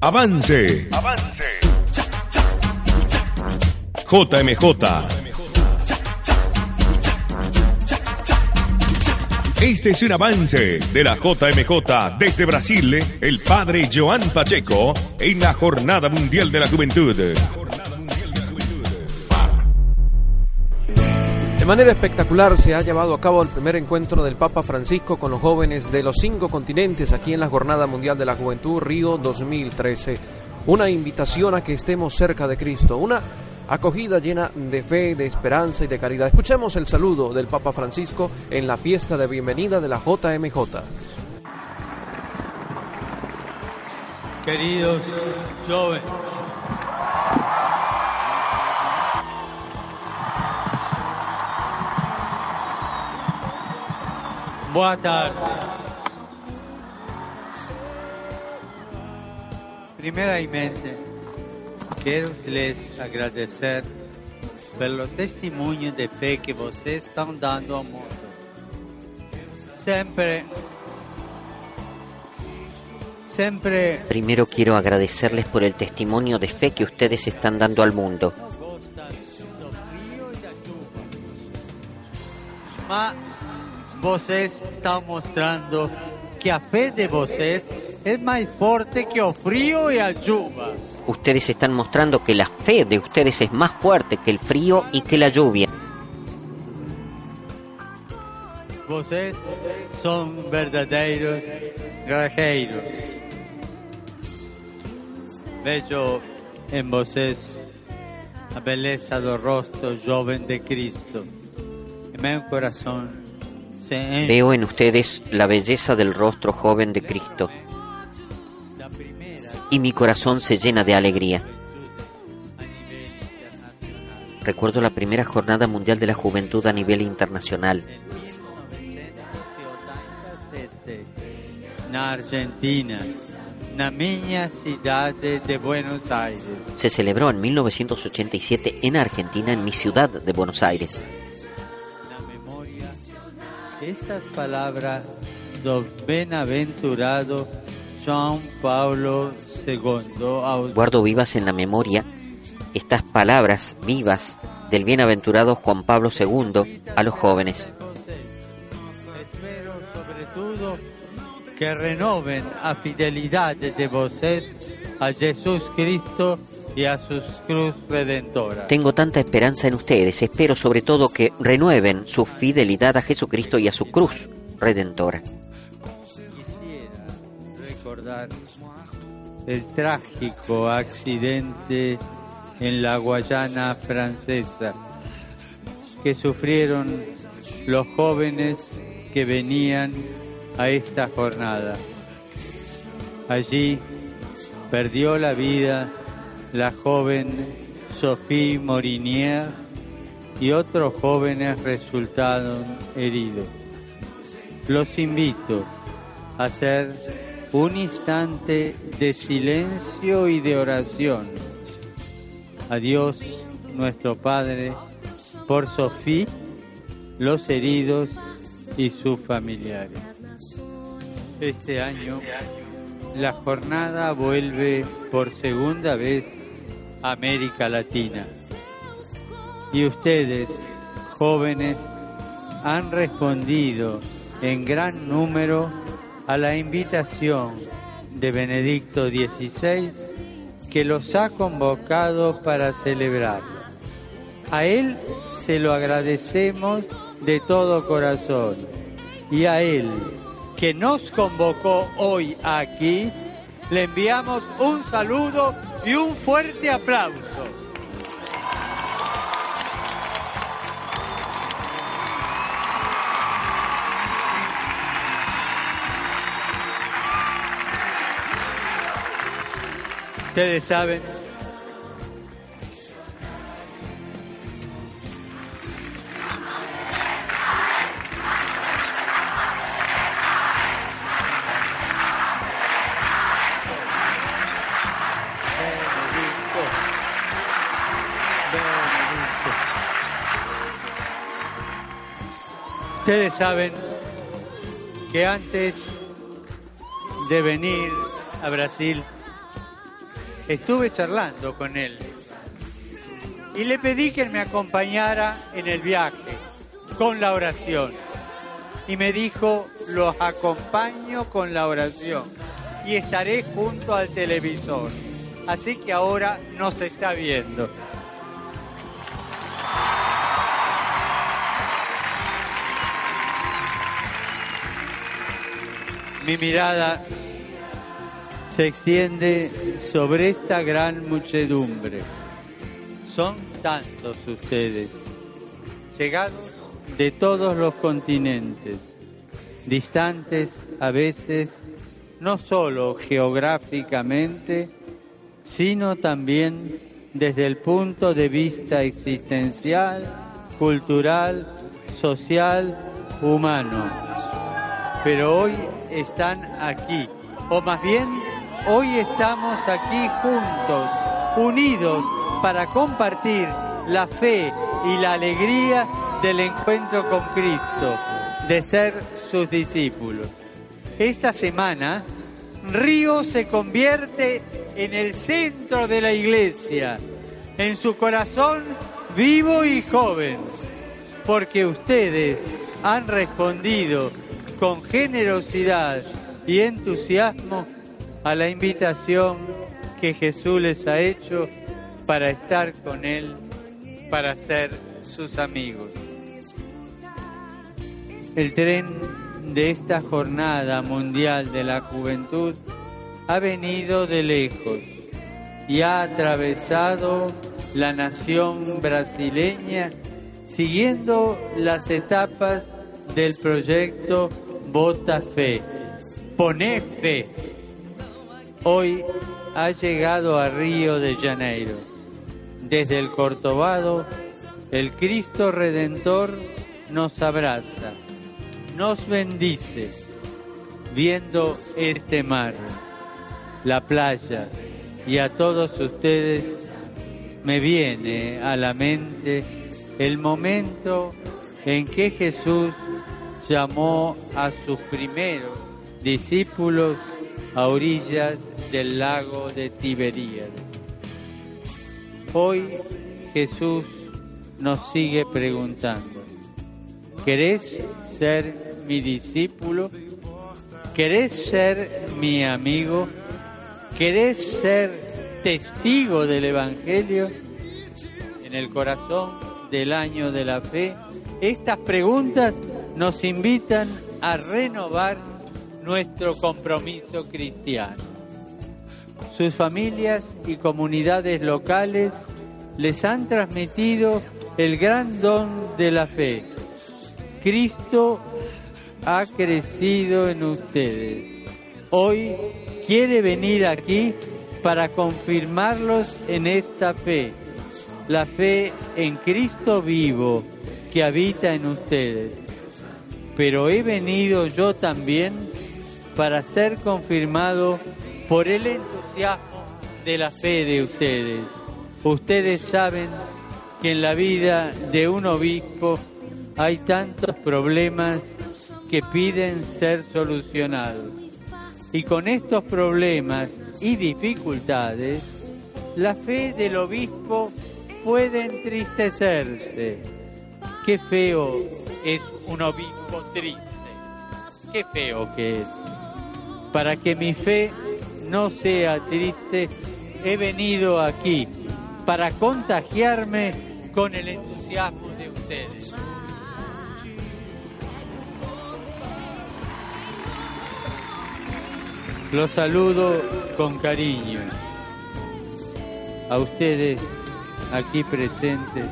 Avance. JMJ. Este es un avance de la JMJ desde Brasil, el padre Joan Pacheco, en la Jornada Mundial de la Juventud. Manera espectacular se ha llevado a cabo el primer encuentro del Papa Francisco con los jóvenes de los cinco continentes aquí en la Jornada Mundial de la Juventud Río 2013. Una invitación a que estemos cerca de Cristo, una acogida llena de fe, de esperanza y de caridad. Escuchemos el saludo del Papa Francisco en la fiesta de bienvenida de la JMJ. Queridos jóvenes, boa tarde. Primeiramente, quero lhes agradecer pelo testemunho de fé que vocês estão dando ao mundo. Sempre, sempre Primero quiero agradecerles por el testimonio de fe que ustedes están dando al mundo. Vocês estão mostrando que a fé de vocês é mais forte que o frio e a chuva. Ustedes están mostrando que la fe de ustedes es más fuerte que el frío y que la lluvia. Vocês são verdadeiros guerreiros. Vejo em vocês a beleza do rosto jovem de Cristo. E meu coração Veo en ustedes la belleza del rostro joven de Cristo y mi corazón se llena de alegría. Recuerdo la primera jornada mundial de la juventud a nivel internacional. 1987, na Argentina, na minha cidade de Buenos Aires. Se celebró en 1987 en Argentina, en mi ciudad de Buenos Aires. Estas palavras do bem-aventurado João Paulo II Guardo vivas en la memoria estas palabras vivas del bienaventurado Juan Pablo II a los jóvenes. Espero sobretudo que renoven a fidelidade de vocês a Jesus Cristo e a sua cruz redentora. Tengo tanta esperanza en ustedes, espero sobre todo que renueven su fidelidad a Jesucristo y a su cruz redentora. Quisiera recordar el trágico accidente en la Guayana francesa que sufrieron los jóvenes que venían a esta jornada. Allí perdió la vida la joven Sophie Morinier y otros jóvenes resultaron heridos. Los invito a hacer un instante de silencio y de oración a Dios nuestro Padre por Sofía, los heridos y sus familiares. Este año la jornada vuelve por segunda vez a América Latina y ustedes, jóvenes, han respondido en gran número a la invitación de Benedicto XVI que los ha convocado para celebrar. A él se lo agradecemos de todo corazón y a él que nos convocó hoy aquí, le enviamos un saludo y un fuerte aplauso. Ustedes saben Ustedes saben que antes de venir a Brasil estuve charlando con él y le pedí que me acompañara en el viaje con la oración. Y me dijo, los acompaño con la oración y estaré junto al televisor. Así que ahora nos está viendo. Mi mirada se extiende sobre esta gran muchedumbre. Son tantos ustedes, llegados de todos los continentes, distantes a veces, no solo geográficamente, sino también desde el punto de vista existencial, cultural, social, humano. Pero hoy están aquí, o más bien hoy estamos aquí juntos, unidos para compartir la fe y la alegría del encuentro con Cristo, de ser sus discípulos. Esta semana, Río se convierte en el centro de la iglesia, en su corazón vivo y joven, porque ustedes han respondido con generosidad y entusiasmo a la invitación que Jesús les ha hecho para estar con Él, para ser sus amigos. El tren de esta jornada mundial de la juventud ha venido de lejos y ha atravesado la nación brasileña siguiendo las etapas del proyecto Vota Fe, Pone Fe. Hoy ha llegado a Río de Janeiro. Desde el Cortobado, el Cristo Redentor nos abraza, nos bendice, viendo este mar, la playa y a todos ustedes, me viene a la mente el momento en que Jesús llamó a sus primeros discípulos a orillas del lago de Tiberíades. Hoy Jesús nos sigue preguntando, ¿querés ser mi discípulo? ¿Querés ser mi amigo? ¿Querés ser testigo del Evangelio? En el corazón del año de la fe, estas preguntas nos invitan a renovar nuestro compromiso cristiano. Sus familias y comunidades locales les han transmitido el gran don de la fe. Cristo ha crecido en ustedes. Hoy quiere venir aquí para confirmarlos en esta fe, la fe en Cristo vivo que habita en ustedes pero he venido yo también para ser confirmado por el entusiasmo de la fe de ustedes. Ustedes saben que en la vida de un obispo hay tantos problemas que piden ser solucionados. Y con estos problemas y dificultades, la fe del obispo puede entristecerse. Qué feo es un obispo triste. Qué feo que es. Para que mi fe no sea triste, he venido aquí para contagiarme con el entusiasmo de ustedes. Los saludo con cariño. A ustedes aquí presentes,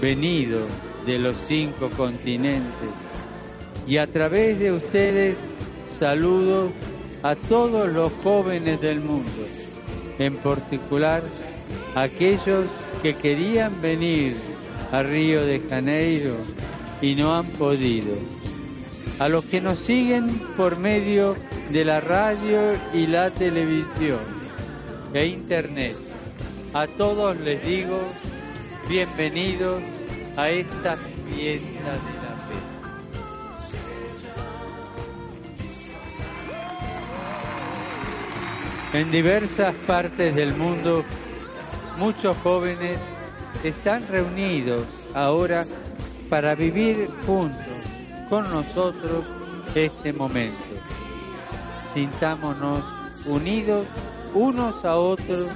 venidos de los cinco continentes. Y a través de ustedes saludo a todos los jóvenes del mundo en particular aquellos que querían venir a Río de Janeiro y no han podido. A los que nos siguen por medio de la radio y la televisión e internet, a todos les digo bienvenidos a esta fiesta de la fe. En diversas partes del mundo, muchos jóvenes están reunidos ahora para vivir juntos con nosotros este momento. Sintámonos unidos unos a otros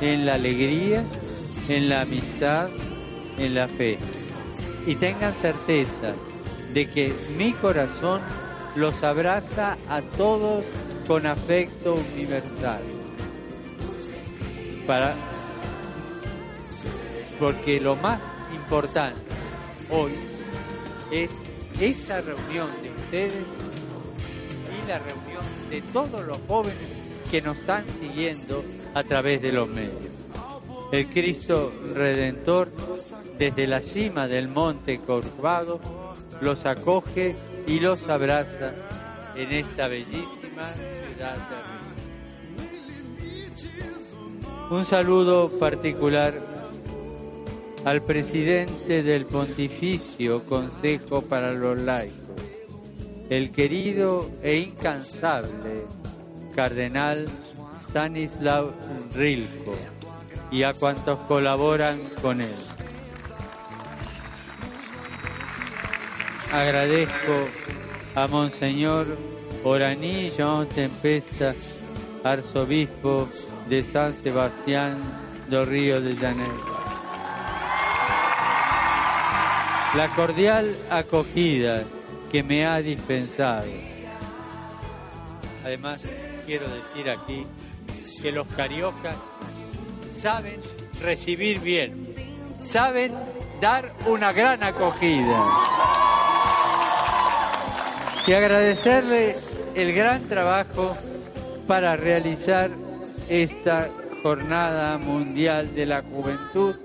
en la alegría, en la amistad, en la fe. Y tengan certeza de que mi corazón los abraza a todos con afecto universal. Para porque lo más importante hoy es esta reunión de ustedes y la reunión de todos los jóvenes que nos están siguiendo a través de los medios. El Cristo Redentor desde la cima del monte Corvado los acoge y los abraza en esta bellísima ciudad. Un saludo particular al presidente del Pontificio Consejo para los Laicos, el querido e incansable cardenal Stanislav Rilko y a cuantos colaboran con él. Agradezco a Monseñor Oraní Jean Tempesta, arzobispo de San Sebastián do Río de Janeiro la cordial acogida que me ha dispensado. Además, quiero decir aquí que los cariocas saben recibir bien, saben dar una gran acogida. Y agradecerle el gran trabajo para realizar esta Jornada Mundial de la Juventud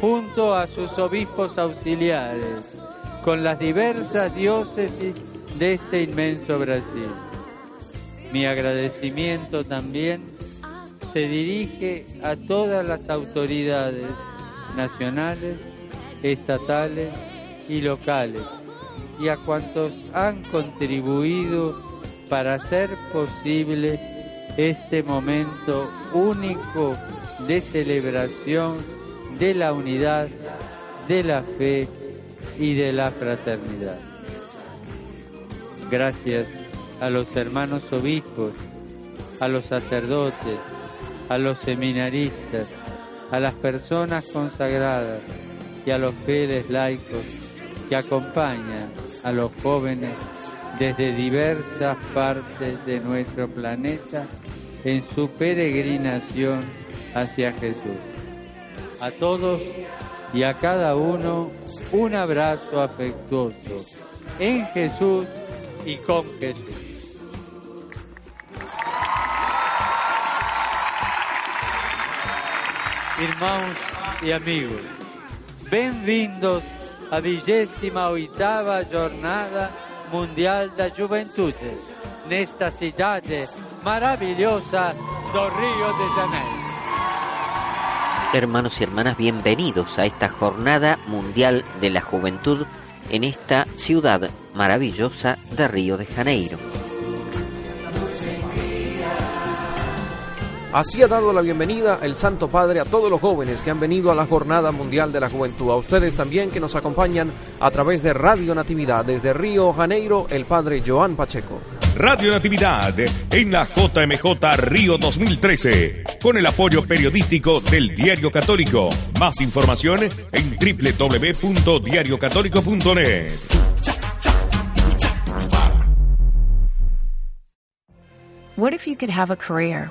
junto a sus obispos auxiliares, con las diversas diócesis de este inmenso Brasil. Mi agradecimiento también se dirige a todas las autoridades nacionales, estatales y locales y a cuantos han contribuido para hacer posible este momento único de celebración de la unidad, de la fe y de la fraternidad. Gracias a los hermanos obispos, a los sacerdotes, a los seminaristas, a las personas consagradas y a los fieles laicos que acompañan a los jóvenes desde diversas partes de nuestro planeta en su peregrinación hacia Jesús a todos y a cada uno un abrazo afectuoso en Jesús y con Jesús. Hermanos y amigos, a vigésima oitava Jornada Mundial da Juventude nesta cidade maravilhosa do Rio de Janeiro. Hermanos y hermanas, bienvenidos a esta Jornada Mundial de la Juventud en esta ciudad maravillosa de Río de Janeiro. Así ha dado la bienvenida el Santo Padre a todos los jóvenes que han venido a la Jornada Mundial de la Juventud. A ustedes también que nos acompañan a través de Radio Natividad desde Río Janeiro, el Padre Joan Pacheco. Radio Natividad en la JMJ Río 2013 con el apoyo periodístico del Diario Católico. Más información en www.diariocatólico.net. What if you could have a career